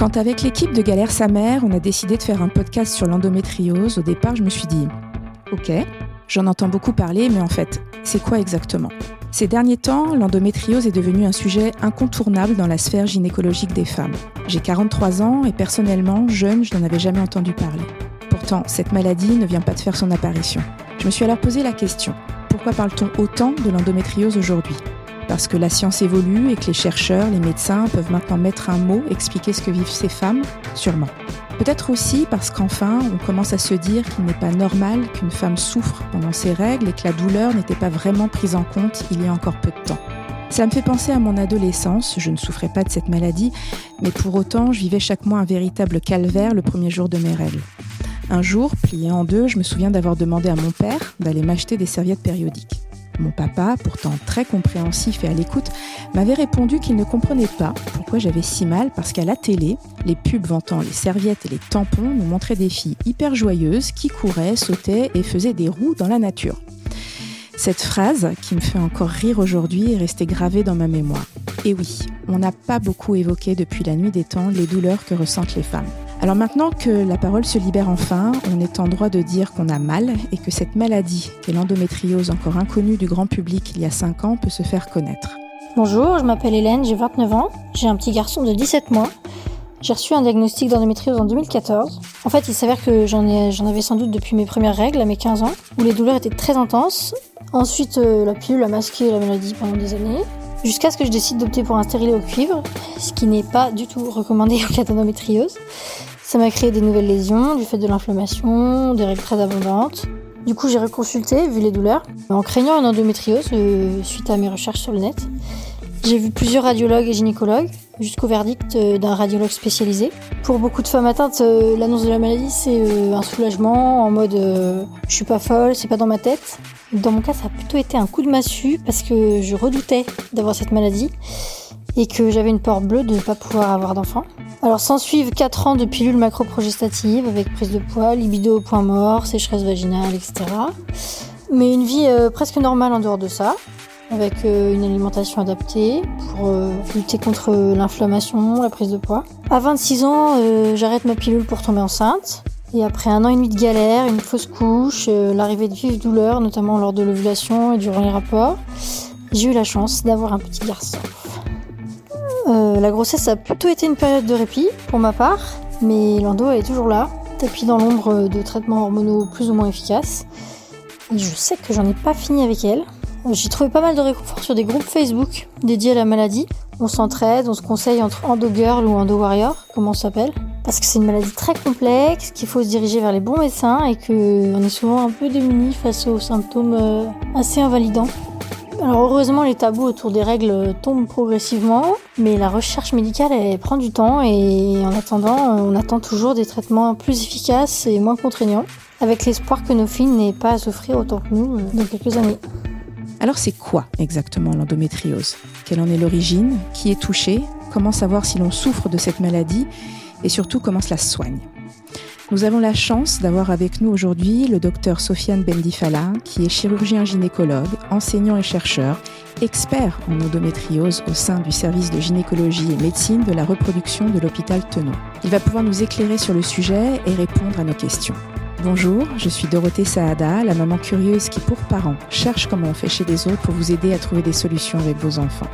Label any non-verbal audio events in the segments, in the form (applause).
Quand avec l'équipe de Galère sa mère, on a décidé de faire un podcast sur l'endométriose, au départ, je me suis dit OK, j'en entends beaucoup parler, mais en fait, c'est quoi exactement? Ces derniers temps, l'endométriose est devenue un sujet incontournable dans la sphère gynécologique des femmes. J'ai 43 ans et personnellement, jeune, je n'en avais jamais entendu parler. Pourtant, cette maladie ne vient pas de faire son apparition. Je me suis alors posé la question pourquoi parle-t-on autant de l'endométriose aujourd'hui? Parce que la science évolue et que les chercheurs, les médecins peuvent maintenant mettre un mot, expliquer ce que vivent ces femmes Sûrement. Peut-être aussi parce qu'enfin, on commence à se dire qu'il n'est pas normal qu'une femme souffre pendant ses règles et que la douleur n'était pas vraiment prise en compte il y a encore peu de temps. Ça me fait penser à mon adolescence, je ne souffrais pas de cette maladie, mais pour autant, je vivais chaque mois un véritable calvaire le premier jour de mes règles. Un jour, plié en deux, je me souviens d'avoir demandé à mon père d'aller m'acheter des serviettes périodiques. Mon papa, pourtant très compréhensif et à l'écoute, m'avait répondu qu'il ne comprenait pas pourquoi j'avais si mal parce qu'à la télé, les pubs vantant les serviettes et les tampons nous montraient des filles hyper joyeuses qui couraient, sautaient et faisaient des roues dans la nature. Cette phrase, qui me fait encore rire aujourd'hui, est restée gravée dans ma mémoire. Et oui, on n'a pas beaucoup évoqué depuis la nuit des temps les douleurs que ressentent les femmes. Alors maintenant que la parole se libère enfin, on est en droit de dire qu'on a mal et que cette maladie, qui est l'endométriose encore inconnue du grand public il y a 5 ans, peut se faire connaître. Bonjour, je m'appelle Hélène, j'ai 29 ans, j'ai un petit garçon de 17 mois. J'ai reçu un diagnostic d'endométriose en 2014. En fait, il s'avère que j'en, avais sans doute depuis mes premières règles, à mes 15 ans, où les douleurs étaient très intenses. Ensuite, euh, la pilule a masqué la maladie pendant des années, jusqu'à ce que je décide d'opter pour un stérilet au cuivre, ce qui n'est pas du tout recommandé (laughs) en cas d'endométriose. Ça m'a créé des nouvelles lésions, du fait de l'inflammation, des règles très abondantes. Du coup, j'ai reconsulté, vu les douleurs, en craignant une endométriose euh, suite à mes recherches sur le net. J'ai vu plusieurs radiologues et gynécologues, jusqu'au verdict euh, d'un radiologue spécialisé. Pour beaucoup de femmes atteintes, euh, l'annonce de la maladie, c'est un soulagement en mode je suis pas folle, c'est pas dans ma tête. Dans mon cas, ça a plutôt été un coup de massue parce que je redoutais d'avoir cette maladie et que j'avais une peur bleue de ne pas pouvoir avoir d'enfant. Alors s'en suivent 4 ans de pilules macroprogestatives avec prise de poids, libido au point mort, sécheresse vaginale, etc. Mais une vie euh, presque normale en dehors de ça, avec euh, une alimentation adaptée pour euh, lutter contre l'inflammation, la prise de poids. À 26 ans, j'arrête ma pilule pour tomber enceinte. Et après un an et demi de galère, une fausse couche, l'arrivée de vives douleurs, notamment lors de l'ovulation et durant les rapports, j'ai eu la chance d'avoir un petit garçon. Euh, la grossesse a plutôt été une période de répit pour ma part, mais l'endo est toujours là, tapis dans l'ombre de traitements hormonaux plus ou moins efficaces. Et je sais que j'en ai pas fini avec elle. J'ai trouvé pas mal de réconfort sur des groupes Facebook dédiés à la maladie. On s'entraide, on se conseille entre endo girl ou endo warrior, comment on s'appelle. Parce que c'est une maladie très complexe, qu'il faut se diriger vers les bons médecins et qu'on est souvent un peu démunis face aux symptômes euh, assez invalidants. Alors heureusement, les tabous autour des règles tombent progressivement, mais la recherche médicale prend du temps et en attendant, on attend toujours des traitements plus efficaces et moins contraignants, avec l'espoir que nos filles n'aient pas à souffrir autant que nous euh, dans quelques années. Alors c'est quoi exactement l'endométriose? Quelle en est l'origine? Qui est touché Comment savoir si l'on souffre de cette maladie? Et surtout comment cela se soigne? Nous avons la chance d'avoir avec nous aujourd'hui le docteur Sofiane Bendifala, qui est chirurgien gynécologue, enseignant et chercheur, expert en endométriose au sein du service de gynécologie et médecine de la reproduction de l'hôpital Tenon. Il va pouvoir nous éclairer sur le sujet et répondre à nos questions. Bonjour, je suis Dorothée Saada, la maman curieuse qui, pour parents, cherche comment on fait chez les autres pour vous aider à trouver des solutions avec vos enfants.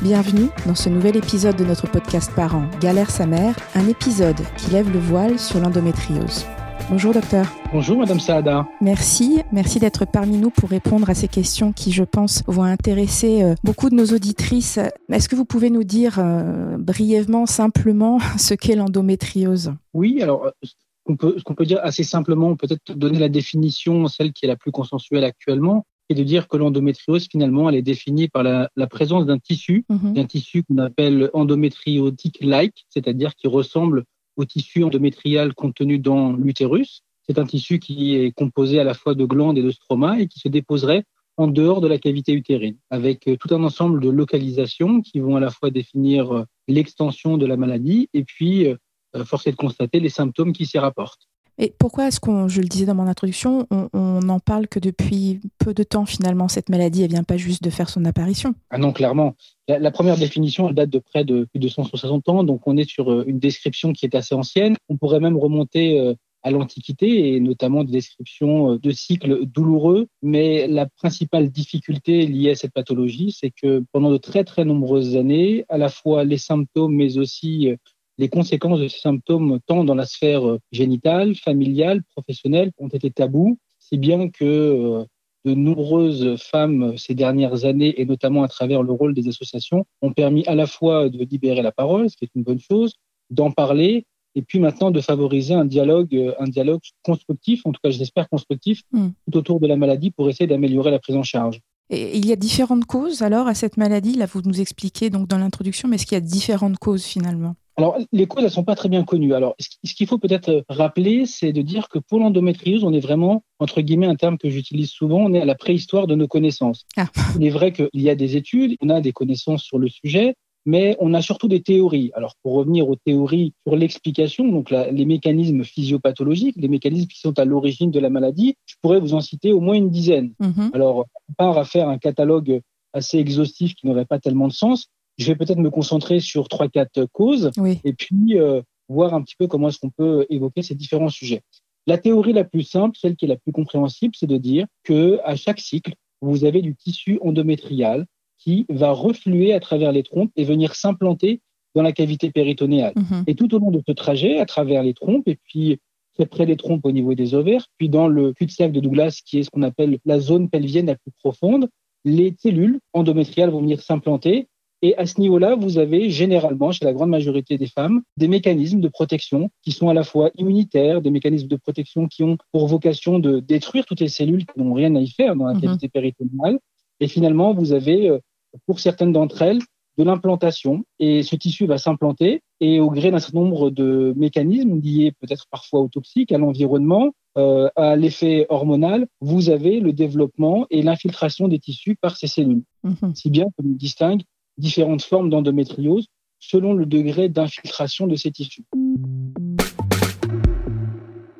Bienvenue dans ce nouvel épisode de notre podcast Parents, Galère sa mère, un épisode qui lève le voile sur l'endométriose. Bonjour docteur. Bonjour Madame Saada. Merci, merci d'être parmi nous pour répondre à ces questions qui, je pense, vont intéresser euh, beaucoup de nos auditrices. Est-ce que vous pouvez nous dire euh, brièvement, simplement, (laughs) ce qu'est l'endométriose? Oui, alors ce qu'on peut dire assez simplement, peut-être donner la définition, celle qui est la plus consensuelle actuellement, et de dire que l'endométriose, finalement, elle est définie par la, présence d'un tissu, mhm. d'un tissu qu'on appelle endométriotique-like, c'est-à-dire qui ressemble au tissu endométrial contenu dans l'utérus. C'est un tissu qui est composé à la fois de glandes et de stroma et qui se déposerait en dehors de la cavité utérine, avec euh, tout un ensemble de localisations qui vont à la fois définir euh, l'extension de la maladie et puis, euh, force est de constater, les symptômes qui s'y rapportent. Et pourquoi est-ce qu'on, je le disais dans mon introduction, on n'en parle que depuis peu de temps finalement Cette maladie, elle vient pas juste de faire son apparition? Ah non, clairement. La, première définition, elle date de près de plus de 160 ans, donc on est sur euh, une description qui est assez ancienne. On pourrait même remonter euh, à l'Antiquité et notamment des descriptions euh, de cycles douloureux. Mais la principale difficulté liée à cette pathologie, c'est que pendant de très très nombreuses années, à la fois les symptômes, mais aussi les conséquences de ces symptômes, tant dans la sphère euh, génitale, familiale, professionnelle, ont été tabous, si bien que euh, de nombreuses femmes euh, ces dernières années, et notamment à travers le rôle des associations, ont permis à la fois de libérer la parole, ce qui est une bonne chose, d'en parler, et puis maintenant de favoriser un dialogue, un dialogue constructif, en tout cas j'espère constructif, hmm. tout autour de la maladie pour essayer d'améliorer la prise en charge. Et il y a différentes causes alors à cette maladie? Là, vous nous expliquez donc dans l'introduction, mais est-ce qu'il y a différentes causes finalement? Alors, les causes, elles sont pas très bien connues. Alors, ce qu'il faut peut-être rappeler, c'est de dire que pour l'endométriose, on est vraiment, entre guillemets, un terme que j'utilise souvent, on est à la préhistoire de nos connaissances. Ah. Il est vrai qu'il y a des études, on a des connaissances sur le sujet, mais on a surtout des théories. Alors, pour revenir aux théories sur l'explication, donc les mécanismes physiopathologiques, les mécanismes qui sont à l'origine de la maladie, je pourrais vous en citer au moins une dizaine. Mm-hmm. Alors, on part à faire un catalogue assez exhaustif qui n'aurait pas tellement de sens, je vais peut-être me concentrer sur trois, quatre causes et puis euh, voir un petit peu comment est-ce qu'on peut évoquer ces différents sujets. La théorie la plus simple, celle qui est la plus compréhensible, c'est de dire que à chaque cycle, vous avez du tissu endométrial qui va refluer à travers les trompes et venir s'implanter dans la cavité péritonéale. Mhm. Et tout au long de ce trajet, à travers les trompes, et puis très près des trompes au niveau des ovaires, puis dans le cul-de-sac de Douglas, qui est ce qu'on appelle la zone pelvienne la plus profonde, les cellules endométriales vont venir s'implanter et à ce niveau-là, vous avez généralement, chez la grande majorité des femmes, des mécanismes de protection qui sont à la fois immunitaires, des mécanismes de protection qui ont pour vocation de détruire toutes les cellules qui n'ont rien à y faire dans la mhm. cavité péritonéale. Et finalement, vous avez, euh, pour certaines d'entre elles, de l'implantation et ce tissu va s'implanter et au gré d'un certain nombre de mécanismes liés peut-être parfois aux toxiques, à l'environnement, euh, à l'effet hormonal, vous avez le développement et l'infiltration des tissus par ces cellules. Mhm. Si bien qu'on distingue différentes formes d'endométriose selon le degré d'infiltration de ces tissus.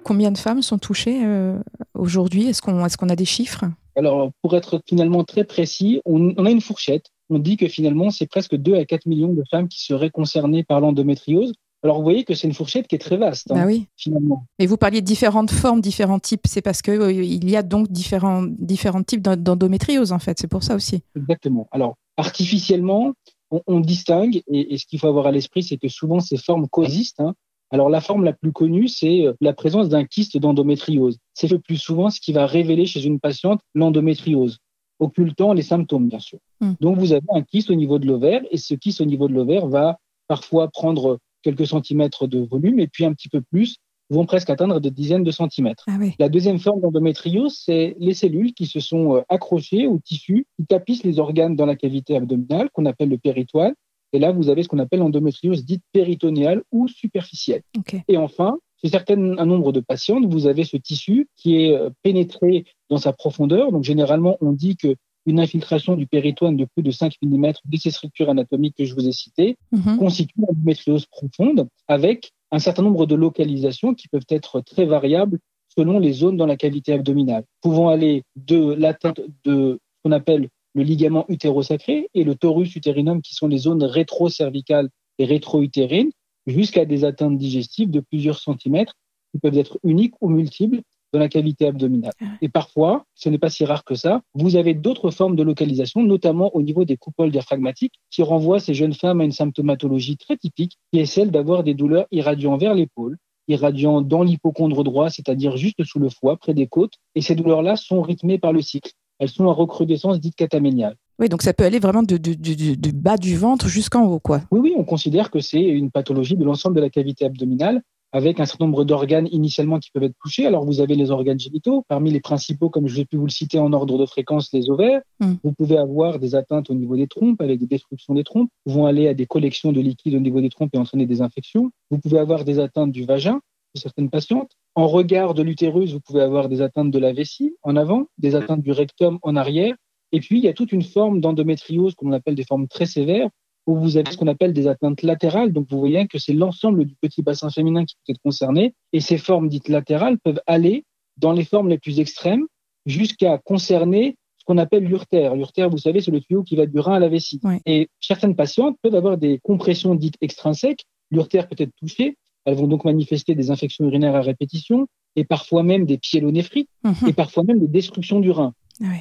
Combien de femmes sont touchées euh, aujourd'hui? Est-ce qu'on est qu'on a des chiffres? Alors, pour être finalement très précis, on, a une fourchette. On dit que finalement, c'est presque 2 à 4 millions de femmes qui seraient concernées par l'endométriose. Alors, vous voyez que c'est une fourchette qui est très vaste, hein, ah oui. finalement. Mais vous parliez de différentes formes, différents types. C'est parce qu'il euh, il y a donc différents, différents types d'endométriose, en fait. C'est pour ça aussi. Exactement. Alors, artificiellement, on, distingue, et, ce qu'il faut avoir à l'esprit, c'est que souvent ces formes coexistent. Hein. Alors la forme la plus connue, c'est euh, la présence d'un kyste d'endométriose. C'est le plus souvent ce qui va révéler chez une patiente l'endométriose, occultant les symptômes, bien sûr. Hmm. Donc vous avez un kyste au niveau de l'ovaire, et ce kyste au niveau de l'ovaire va parfois prendre quelques centimètres de volume, et puis un petit peu plus vont presque atteindre des dizaines de centimètres. Ah la deuxième forme d'endométriose, c'est les cellules qui se sont euh, accrochées au tissu, qui tapissent les organes dans la cavité abdominale, qu'on appelle le péritoine. Et là, vous avez ce qu'on appelle l'endométriose dite péritonéale ou superficielle. Et enfin, chez certains un nombre de patientes, vous avez ce tissu qui est euh, pénétré dans sa profondeur. Donc, généralement, on dit que une infiltration du péritoine de plus de 5 mm de ces structures anatomiques que je vous ai citées mhm. constitue une endométriose profonde avec un certain nombre de localisations qui peuvent être très variables selon les zones dans la cavité abdominale, pouvant aller de l'atteinte de ce qu'on appelle le ligament utérosacré et le torus utérinum, qui sont les zones rétro-cervicales et rétro-utérines, jusqu'à des atteintes digestives de plusieurs centimètres qui peuvent être uniques ou multiples dans la cavité abdominale. Ah et parfois, ce n'est pas si rare que ça, vous avez d'autres formes de localisation, notamment au niveau des coupoles diaphragmatiques, qui renvoient ces jeunes femmes à une symptomatologie très typique, qui est celle d'avoir des douleurs irradiant vers l'épaule, irradiant dans l'hypochondre droit, c'est-à-dire juste sous le foie, près des côtes. Et ces douleurs-là sont rythmées par le cycle. Elles sont à recrudescence dite cataméniale. Oui, donc ça peut aller vraiment du de, bas du ventre jusqu'en haut, quoi. Oui, oui, on considère que c'est une pathologie de l'ensemble de la cavité abdominale avec un certain nombre d'organes initialement qui peuvent être touchés. Alors, vous avez les organes génitaux, parmi les principaux, comme je vais pu vous le citer en ordre de fréquence, les ovaires. Hmm. Vous pouvez avoir des atteintes au niveau des trompes, avec des destructions des trompes, Vous vont aller à des collections de liquide au niveau des trompes et entraîner des infections. Vous pouvez avoir des atteintes du vagin chez certaines patientes. En regard de l'utérus, vous pouvez avoir des atteintes de la vessie en avant, des atteintes du rectum en arrière. Et puis, il y a toute une forme d'endométriose qu'on appelle des formes très sévères, où vous avez ce qu'on appelle des atteintes latérales. Donc, vous voyez que c'est l'ensemble du petit bassin féminin qui peut être concerné. Et ces formes dites latérales peuvent aller dans les formes les plus extrêmes jusqu'à concerner ce qu'on appelle l'urtère. L'urtère, vous savez, c'est le tuyau qui va du rein à la vessie. Et certaines patientes peuvent avoir des compressions dites extrinsèques. L'urtère peut être touchée. Elles vont donc manifester des infections urinaires à répétition et parfois même des pyélonéphrites mhm. et parfois même des destructions du rein.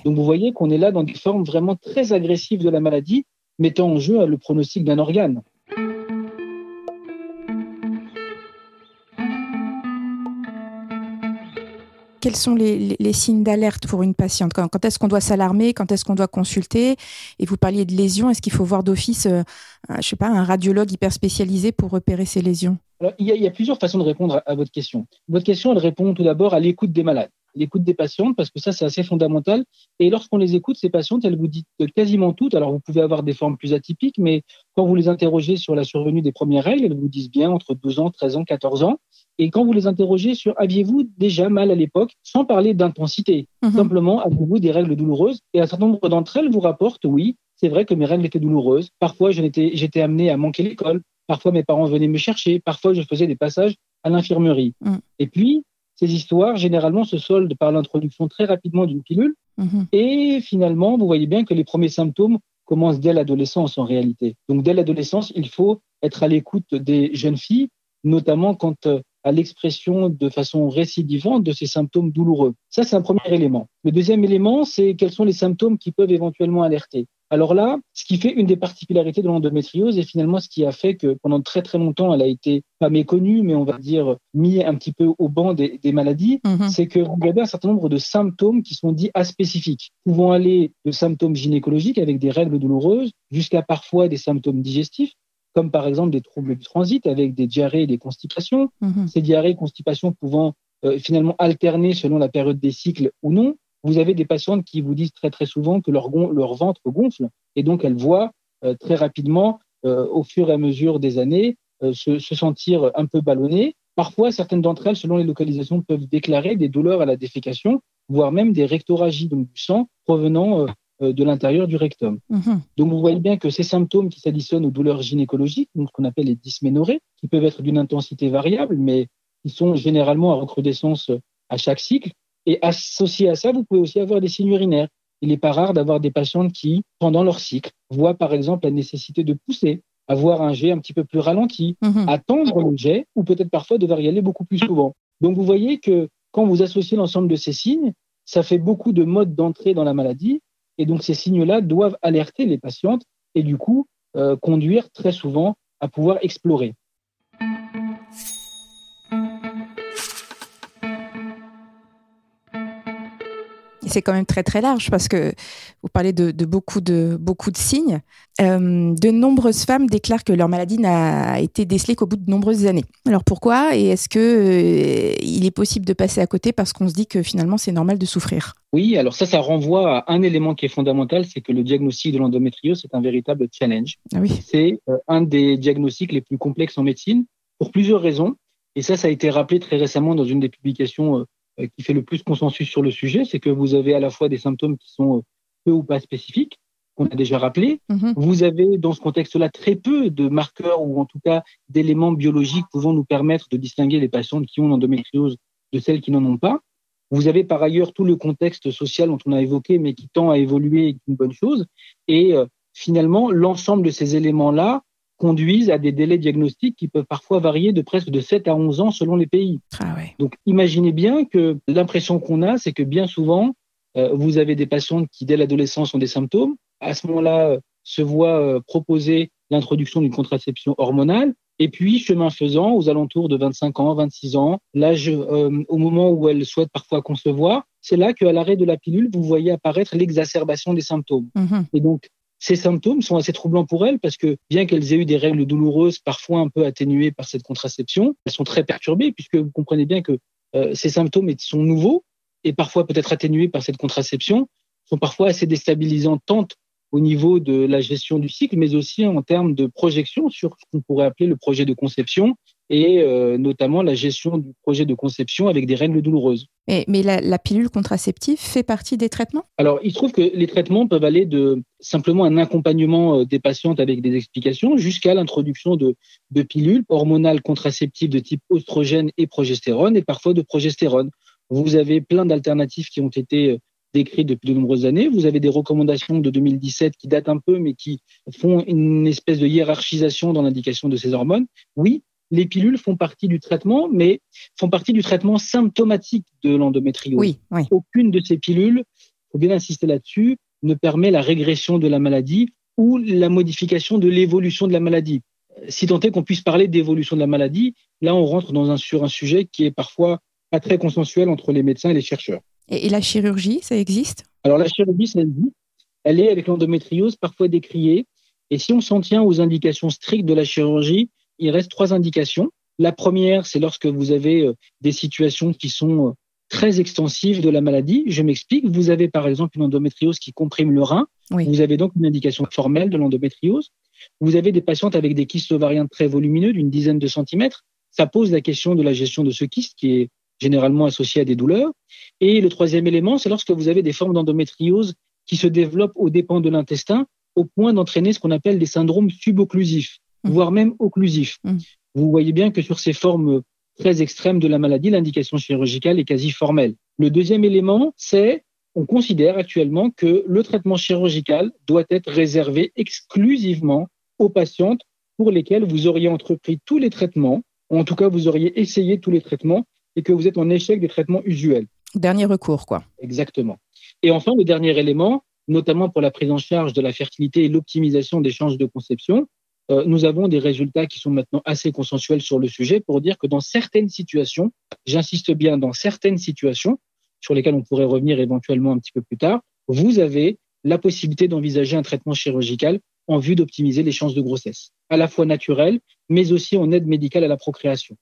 Donc vous voyez qu'on est là dans des formes vraiment très agressives de la maladie mettant en jeu le pronostic d'un organe. Quels sont les, signes d'alerte pour une patiente? Quand, est-ce qu'on doit s'alarmer? Quand est-ce qu'on doit consulter? Et vous parliez de lésions. Est-ce qu'il faut voir d'office, euh, je sais pas, un radiologue hyper spécialisé pour repérer ces lésions? Il, y a, plusieurs façons de répondre à votre question. Votre question, elle répond tout d'abord à l'écoute des malades l'écoute des patientes, parce que ça, c'est assez fondamental. Et lorsqu'on les écoute, ces patientes, elles vous disent quasiment toutes. Alors, vous pouvez avoir des formes plus atypiques, mais quand vous les interrogez sur la survenue des premières règles, elles vous disent bien entre 12 ans, 13 ans, 14 ans. Et quand vous les interrogez sur aviez-vous déjà mal à l'époque, sans parler d'intensité, mhm. simplement aviez-vous des règles douloureuses? Et un certain nombre d'entre elles vous rapportent oui, c'est vrai que mes règles étaient douloureuses. Parfois, j'étais amené à manquer l'école. Parfois, mes parents venaient me chercher. Parfois, je faisais des passages à l'infirmerie. Mm. Et puis, ces histoires, généralement, se soldent par l'introduction très rapidement d'une pilule. Mhm. Et finalement, vous voyez bien que les premiers symptômes commencent dès l'adolescence en réalité. Donc, dès l'adolescence, il faut être à l'écoute des jeunes filles, notamment quant euh, à l'expression de façon récidivante de ces symptômes douloureux. Ça, c'est un premier élément. Le deuxième élément, c'est quels sont les symptômes qui peuvent éventuellement alerter. Alors là, ce qui fait une des particularités de l'endométriose et finalement ce qui a fait que pendant très très longtemps, elle a été pas méconnue, mais on va dire mis un petit peu au banc des, maladies, mhm. c'est que vous avez un certain nombre de symptômes qui sont dits aspécifiques, pouvant aller de symptômes gynécologiques avec des règles douloureuses jusqu'à parfois des symptômes digestifs, comme par exemple des troubles du transit avec des diarrhées et des constipations. Mhm. Ces diarrhées et constipations pouvant euh, finalement alterner selon la période des cycles ou non. Vous avez des patientes qui vous disent très très souvent que leur, leur ventre gonfle et donc elles voient euh, très rapidement, euh, au fur et à mesure des années, euh, se, se, sentir un peu ballonnées. Parfois, certaines d'entre elles, selon les localisations, peuvent déclarer des douleurs à la défécation, voire même des rectoragies, donc du sang provenant de l'intérieur du rectum. Mhm. Donc vous voyez bien que ces symptômes qui s'additionnent aux douleurs gynécologiques, donc ce qu'on appelle les dysménorrhées, qui peuvent être d'une intensité variable, mais qui sont généralement à recrudescence à chaque cycle, et associé à ça, vous pouvez aussi avoir des signes urinaires. Il n'est pas rare d'avoir des patientes qui, pendant leur cycle, voient par exemple la nécessité de pousser, avoir un jet un petit peu plus ralenti, mhm. attendre le jet, ou peut-être parfois devoir y aller beaucoup plus souvent. Donc vous voyez que quand vous associez l'ensemble de ces signes, ça fait beaucoup de modes d'entrée dans la maladie, et donc ces signes-là doivent alerter les patientes et du coup euh, conduire très souvent à pouvoir explorer. C'est quand même très très large parce que vous parlez de, beaucoup de beaucoup de signes. Euh, de nombreuses femmes déclarent que leur maladie n'a été décelée qu'au bout de nombreuses années. Alors pourquoi Et est-ce que euh, il est possible de passer à côté parce qu'on se dit que finalement c'est normal de souffrir? Oui, alors ça, ça renvoie à un élément qui est fondamental, c'est que le diagnostic de l'endométriose c'est un véritable challenge. Ah oui. C'est euh, un des diagnostics les plus complexes en médecine pour plusieurs raisons. Et ça, ça a été rappelé très récemment dans une des publications qui fait le plus consensus sur le sujet, c'est que vous avez à la fois des symptômes qui sont euh, peu ou pas spécifiques, qu'on a déjà rappelé. Mhm. Vous avez dans ce contexte-là très peu de marqueurs ou en tout cas d'éléments biologiques pouvant nous permettre de distinguer les patientes qui ont l'endométriose de celles qui n'en ont pas. Vous avez par ailleurs tout le contexte social dont on a évoqué, mais qui tend à évoluer et qui est une bonne chose. Et euh, finalement, l'ensemble de ces éléments-là conduisent à des délais diagnostiques qui peuvent parfois varier de presque de 7 à 11 ans selon les pays. Ah Donc imaginez bien que l'impression qu'on a, c'est que bien souvent, euh, vous avez des patientes qui, dès l'adolescence, ont des symptômes. À ce moment-là, euh, se voient euh, proposer l'introduction d'une contraception hormonale. Et puis, chemin faisant, aux alentours de 25 ans, 26 ans, l'âge, au moment où elles souhaitent parfois concevoir, c'est là qu'à l'arrêt de la pilule, vous voyez apparaître l'exacerbation des symptômes. Mm-hmm. Et donc, ces symptômes sont assez troublants pour elles parce que bien qu'elles aient eu des règles douloureuses, parfois un peu atténuées par cette contraception, elles sont très perturbées puisque vous comprenez bien que euh, ces symptômes sont nouveaux et parfois peut-être atténués par cette contraception, sont parfois assez déstabilisants tant au niveau de la gestion du cycle, mais aussi en termes de projection sur ce qu'on pourrait appeler le projet de conception et euh, notamment la gestion du projet de conception avec des règles douloureuses. mais la, pilule contraceptive fait partie des traitements? Alors, il se trouve que les traitements peuvent aller de simplement un accompagnement euh, des patientes avec des explications jusqu'à l'introduction de, de pilules hormonales contraceptives de type oestrogène et progestérone et parfois de progestérone. Vous avez plein d'alternatives qui ont été euh, décrites depuis de nombreuses années. Vous avez des recommandations de 2017 qui datent un peu, mais qui font une espèce de hiérarchisation dans l'indication de ces hormones. Oui, les pilules font partie du traitement, mais font partie du traitement symptomatique de l'endométriose. Oui, Aucune de ces pilules, il faut bien insister là-dessus, ne permet la régression de la maladie ou la modification de l'évolution de la maladie. Si tant est qu'on puisse parler d'évolution de la maladie, là on rentre dans un, sur un sujet qui est parfois pas très consensuel entre les médecins et les chercheurs. Et, la chirurgie, ça existe? Alors la chirurgie, ça existe. Elle est avec l'endométriose parfois décriée. Et si on s'en tient aux indications strictes de la chirurgie, il reste trois indications. La première, c'est lorsque vous avez euh, des situations qui sont euh, très extensives de la maladie. Je m'explique. Vous avez par exemple une endométriose qui comprime le rein. Vous avez donc une indication formelle de l'endométriose. Vous avez des patientes avec des kystes ovariens très volumineux d'une dizaine de centimètres. Ça pose la question de la gestion de ce kyste qui est généralement associé à des douleurs. Et le troisième élément, c'est lorsque vous avez des formes d'endométriose qui se développent aux dépens de l'intestin au point d'entraîner ce qu'on appelle des syndromes subocclusifs. Mmh. voire même occlusif. Mmh. Vous voyez bien que sur ces formes très extrêmes de la maladie, l'indication chirurgicale est quasi formelle. Le deuxième élément, c'est on considère actuellement que le traitement chirurgical doit être réservé exclusivement aux patientes pour lesquelles vous auriez entrepris tous les traitements, ou en tout cas vous auriez essayé tous les traitements et que vous êtes en échec des traitements usuels. Dernier recours, quoi. Exactement. Et enfin, le dernier élément, notamment pour la prise en charge de la fertilité et l'optimisation des chances de conception, euh, nous avons des résultats qui sont maintenant assez consensuels sur le sujet pour dire que dans certaines situations, j'insiste bien dans certaines situations, sur lesquelles on pourrait revenir éventuellement un petit peu plus tard, vous avez la possibilité d'envisager un traitement chirurgical en vue d'optimiser les chances de grossesse, à la fois naturelles, mais aussi en aide médicale à la procréation.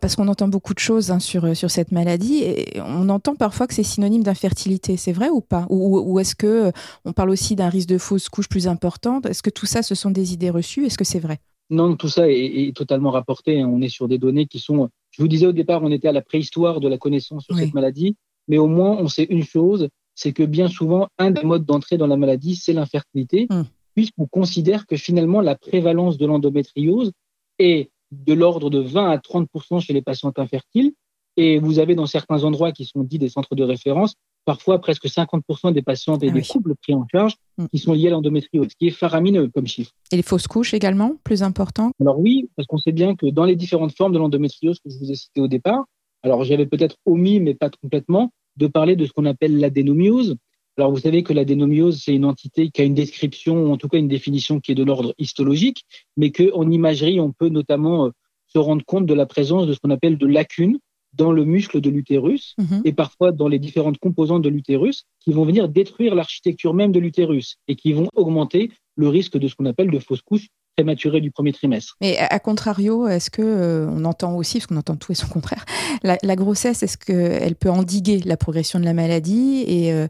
Parce qu'on entend beaucoup de choses hein, sur, euh, sur cette maladie et on entend parfois que c'est synonyme d'infertilité. C'est vrai ou pas? Ou, est-ce que euh, on parle aussi d'un risque de fausse couche plus important Est-ce que tout ça, ce sont des idées reçues? Est-ce que c'est vrai? Non, tout ça est, totalement rapporté. Hein. On est sur des données qui sont. Je vous disais au départ, on était à la préhistoire de la connaissance sur cette maladie, mais au moins on sait une chose, c'est que bien souvent, un des modes d'entrée dans la maladie, c'est l'infertilité, hum. puisqu'on considère que finalement la prévalence de l'endométriose est de l'ordre de 20 à 30% chez les patientes infertiles. Et vous avez dans certains endroits qui sont dits des centres de référence, parfois presque 50% des patientes et ah des couples pris en charge mm. qui sont liés à l'endométriose, ce qui est faramineux comme chiffre. Et les fausses couches également, plus important? Alors oui, parce qu'on sait bien que dans les différentes formes de l'endométriose que je vous ai citées au départ, alors j'avais peut-être omis, mais pas complètement, de parler de ce qu'on appelle l'adénomiose. Alors vous savez que l'adénomiose, c'est une entité qui a une description, ou en tout cas une définition qui est de l'ordre histologique, mais qu'en imagerie, on peut notamment euh, se rendre compte de la présence de ce qu'on appelle de lacunes dans le muscle de l'utérus mhm. et parfois dans les différentes composantes de l'utérus qui vont venir détruire l'architecture même de l'utérus et qui vont augmenter le risque de ce qu'on appelle de fausses couches prématurées du premier trimestre. Mais à contrario, est-ce que euh, on entend aussi, parce qu'on entend tout et son contraire, (laughs) la, grossesse, est-ce qu'elle peut endiguer la progression de la maladie et euh,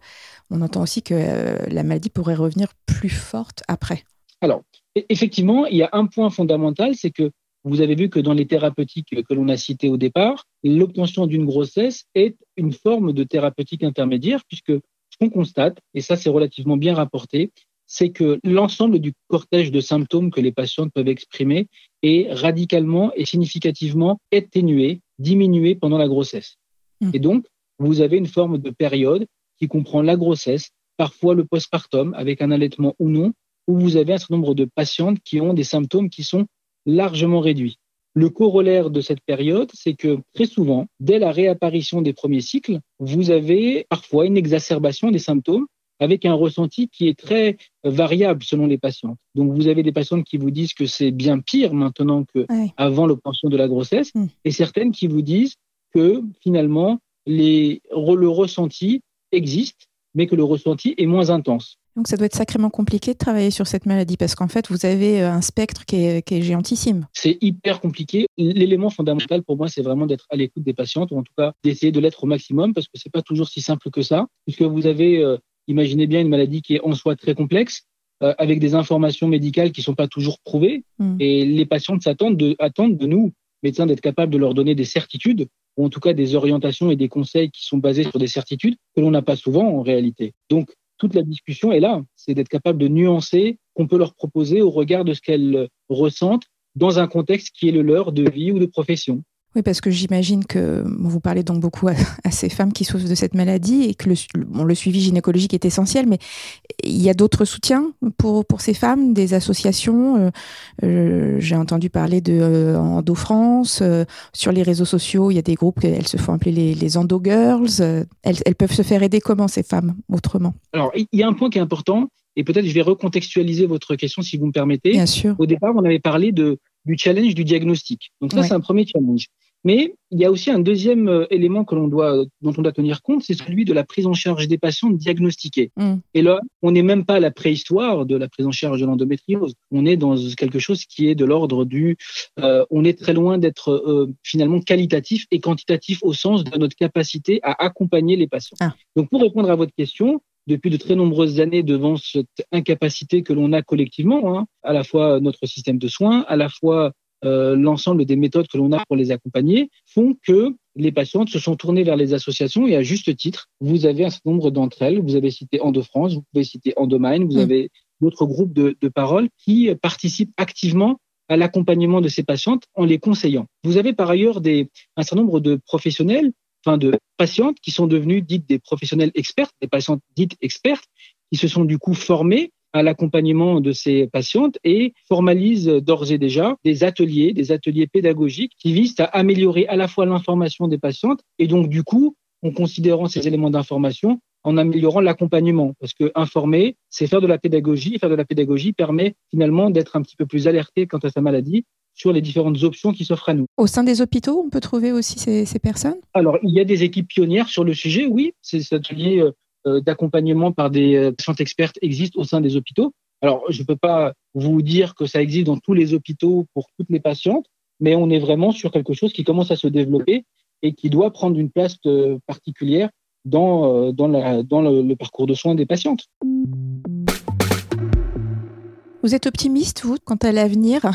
on entend aussi que euh, la maladie pourrait revenir plus forte après. Alors, e-, effectivement, il y a un point fondamental, c'est que vous avez vu que dans les thérapeutiques que l'on a citées au départ, l'obtention d'une grossesse est une forme de thérapeutique intermédiaire, puisque ce qu'on constate, et ça c'est relativement bien rapporté, c'est que l'ensemble du cortège de symptômes que les patientes peuvent exprimer est radicalement et significativement atténué, diminué pendant la grossesse. Mmh. Et donc, vous avez une forme de période qui comprend la grossesse, parfois le postpartum avec un allaitement ou non, où vous avez un certain nombre de patientes qui ont des symptômes qui sont largement réduits. Le corollaire de cette période, c'est que très souvent, dès la réapparition des premiers cycles, vous avez parfois une exacerbation des symptômes avec un ressenti qui est très variable selon les patientes. Donc, vous avez des patientes qui vous disent que c'est bien pire maintenant qu'avant l'obtention de la grossesse, hmm. et certaines qui vous disent que finalement, les, le ressenti existe, mais que le ressenti est moins intense. Donc ça doit être sacrément compliqué de travailler sur cette maladie parce qu'en fait, vous avez euh, un spectre qui est, géantissime. C'est hyper compliqué. L'élément fondamental pour moi, c'est vraiment d'être à l'écoute des patientes, ou en tout cas d'essayer de l'être au maximum parce que c'est pas toujours si simple que ça, puisque vous avez euh, Imaginez bien une maladie qui est en soi très complexe, euh, avec des informations médicales qui ne sont pas toujours prouvées. Mm. Et les patients s'attendent de, attendent de nous, médecins, d'être capables de leur donner des certitudes, ou en tout cas des orientations et des conseils qui sont basés sur des certitudes que l'on n'a pas souvent en réalité. Donc, toute la discussion est là, c'est d'être capable de nuancer qu'on peut leur proposer au regard de ce qu'elles ressentent dans un contexte qui est le leur de vie ou de profession. Oui, parce que j'imagine que vous parlez donc beaucoup à, ces femmes qui souffrent de cette maladie et que le, le suivi gynécologique est essentiel, mais il y a d'autres soutiens pour, pour ces femmes, des associations. Euh, euh, j'ai entendu parler de euh, Endo France. sur les réseaux sociaux, il y a des groupes, elles se font appeler les, les Endo Girls. Elles, elles peuvent se faire aider comment ces femmes, autrement? Alors, il y a un point qui est important, et peut-être je vais recontextualiser votre question si vous me permettez. Bien sûr. Au départ, on avait parlé de, du challenge du diagnostic. Donc ça, c'est un premier challenge. Mais il y a aussi un deuxième euh, élément que l'on doit, dont on doit tenir compte, c'est celui de la prise en charge des patients diagnostiqués. Mm. Et là, on n'est même pas à la préhistoire de la prise en charge de l'endométriose. On est dans quelque chose qui est de l'ordre du, euh, on est très loin d'être euh, finalement qualitatif et quantitatif au sens de notre capacité à accompagner les patients. Ah. Donc, pour répondre à votre question, depuis de très nombreuses années devant cette incapacité que l'on a collectivement, hein, à la fois notre système de soins, à la fois euh, l'ensemble des méthodes que l'on a pour les accompagner font que les patientes se sont tournées vers les associations et à juste titre, vous avez un certain nombre d'entre elles. Vous avez cité Endo-France, vous pouvez citer Endomine, vous mm. avez d'autres groupes de, de parole qui participent activement à l'accompagnement de ces patientes en les conseillant. Vous avez par ailleurs des, un certain nombre de professionnels, enfin de patientes qui sont devenues dites des professionnels experts, des patientes dites expertes, qui se sont du coup formées à l'accompagnement de ces patientes et formalise d'ores et déjà des ateliers, des ateliers pédagogiques qui visent à améliorer à la fois l'information des patientes et donc du coup, en considérant ces éléments d'information, en améliorant l'accompagnement. Parce que informer, c'est faire de la pédagogie. Faire de la pédagogie permet finalement d'être un petit peu plus alerté quant à sa maladie sur les différentes options qui s'offrent à nous. Au sein des hôpitaux, on peut trouver aussi ces, ces personnes? Alors, il y a des équipes pionnières sur le sujet, oui. Ces ateliers euh, d'accompagnement par des euh, patientes expertes existent au sein des hôpitaux. Alors, je ne peux pas vous dire que ça existe dans tous les hôpitaux pour toutes les patientes, mais on est vraiment sur quelque chose qui commence à se développer et qui doit prendre une place euh, particulière dans, dans, la, dans le, parcours de soins des patientes. Vous êtes optimiste, vous, quant à l'avenir? (laughs)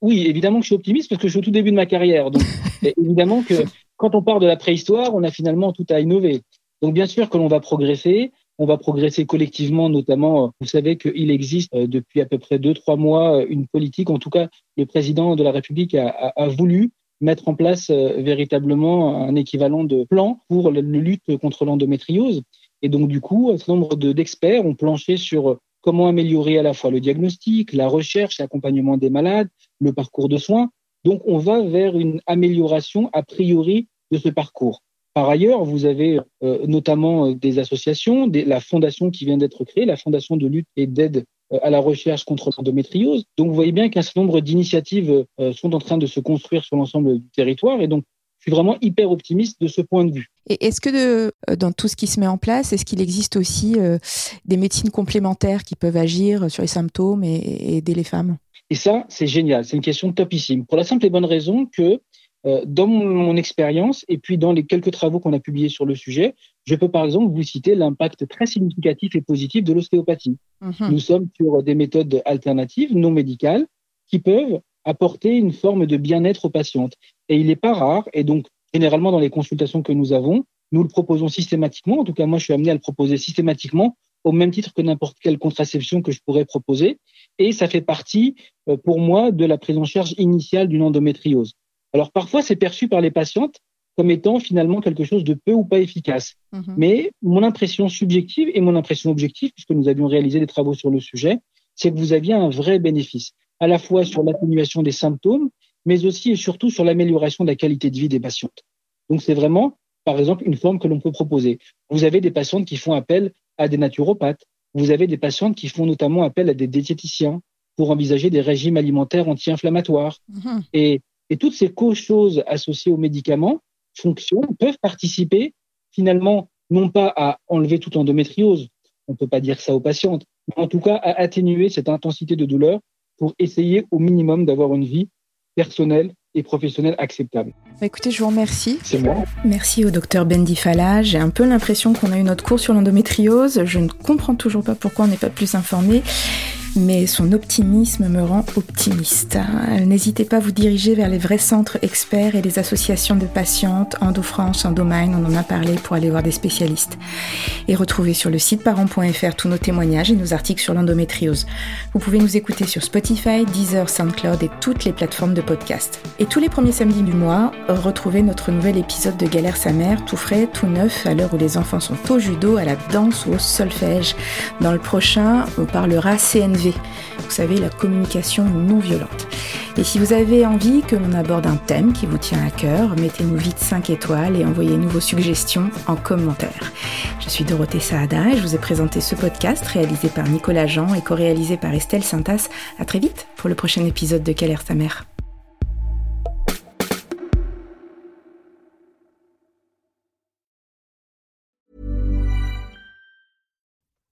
Oui, évidemment que je suis optimiste parce que je suis au tout début de ma carrière. Donc, (laughs) évidemment que quand on part de la préhistoire, on a finalement tout à innover. Donc bien sûr que l'on va progresser, on va progresser collectivement, notamment, euh, vous savez qu'il existe euh, depuis à peu près deux, trois mois euh, une politique, en tout cas le président de la République a, voulu mettre en place véritablement un équivalent de plan pour la lutte contre l'endométriose. Et donc du coup, un certain nombre d'experts ont planché sur comment améliorer à la fois le diagnostic, la recherche, l'accompagnement des malades, le parcours de soins. Donc on va vers une amélioration a priori de ce parcours. Par ailleurs, vous avez euh, notamment euh, des associations, la fondation qui vient d'être créée, la fondation de lutte et d'aide euh, à la recherche contre l'endométriose. Donc, vous voyez bien qu'un certain nombre d'initiatives sont en train de se construire sur l'ensemble du territoire. Et donc, je suis vraiment hyper optimiste de ce point de vue. Et est-ce que dans tout ce qui se met en place, est-ce qu'il existe aussi des médecines complémentaires qui peuvent agir sur les symptômes et aider les femmes? Et ça, c'est génial. C'est une question topissime. Pour la simple et bonne raison que dans mon, expérience et puis dans les quelques travaux qu'on a publiés sur le sujet, je peux par exemple vous citer l'impact très significatif et positif de l'ostéopathie. Mhm. Nous sommes sur des méthodes alternatives non médicales qui peuvent apporter une forme de bien-être aux patientes. Et il n'est pas rare, et donc généralement dans les consultations que nous avons, nous le proposons systématiquement, en tout cas moi je suis amené à le proposer systématiquement, au même titre que n'importe quelle contraception que je pourrais proposer, et ça fait partie euh, pour moi de la prise en charge initiale d'une endométriose. Alors parfois, c'est perçu par les patientes comme étant finalement quelque chose de peu ou pas efficace. Mhm. Mais mon impression subjective et mon impression objective, puisque nous avions réalisé des travaux sur le sujet, c'est que vous aviez un vrai bénéfice, à la fois sur l'atténuation des symptômes, mais aussi et surtout sur l'amélioration de la qualité de vie des patientes. Donc c'est vraiment, par exemple, une forme que l'on peut proposer. Vous avez des patientes qui font appel à des naturopathes, vous avez des patientes qui font notamment appel à des diététiciens pour envisager des régimes alimentaires anti-inflammatoires. Mhm. Et et toutes ces choses associées aux médicaments fonctionnent, peuvent participer finalement non pas à enlever toute endométriose, on ne peut pas dire ça aux patientes, mais en tout cas à atténuer cette intensité de douleur pour essayer au minimum d'avoir une vie personnelle et professionnelle acceptable. Bah, écoutez, je vous remercie. C'est moi. Merci au docteur Bendy Fala. J'ai un peu l'impression qu'on a eu notre cours sur l'endométriose. Je ne comprends toujours pas pourquoi on n'est pas plus informé mais son optimisme me rend optimiste. N'hésitez pas à vous diriger vers les vrais centres experts et les associations de patientes, EndoFrance, Endomine, on en a parlé pour aller voir des spécialistes. Et retrouvez sur le site parents.fr tous nos témoignages et nos articles sur l'endométriose. Vous pouvez nous écouter sur Spotify, Deezer, SoundCloud et toutes les plateformes de podcast. Et tous les premiers samedis du mois, retrouvez notre nouvel épisode de Galère sa mère, tout frais, tout neuf, à l'heure où les enfants sont au judo, à la danse ou au solfège. Dans le prochain, on parlera CNV vous savez, la communication non violente. Et si vous avez envie que l'on aborde un thème qui vous tient à cœur, mettez-nous vite 5 étoiles et envoyez-nous vos suggestions en commentaire. Je suis Dorothée Saada et je vous ai présenté ce podcast réalisé par Nicolas Jean et co-réalisé par Estelle Sintas. À très vite pour le prochain épisode de Quelle sa mère?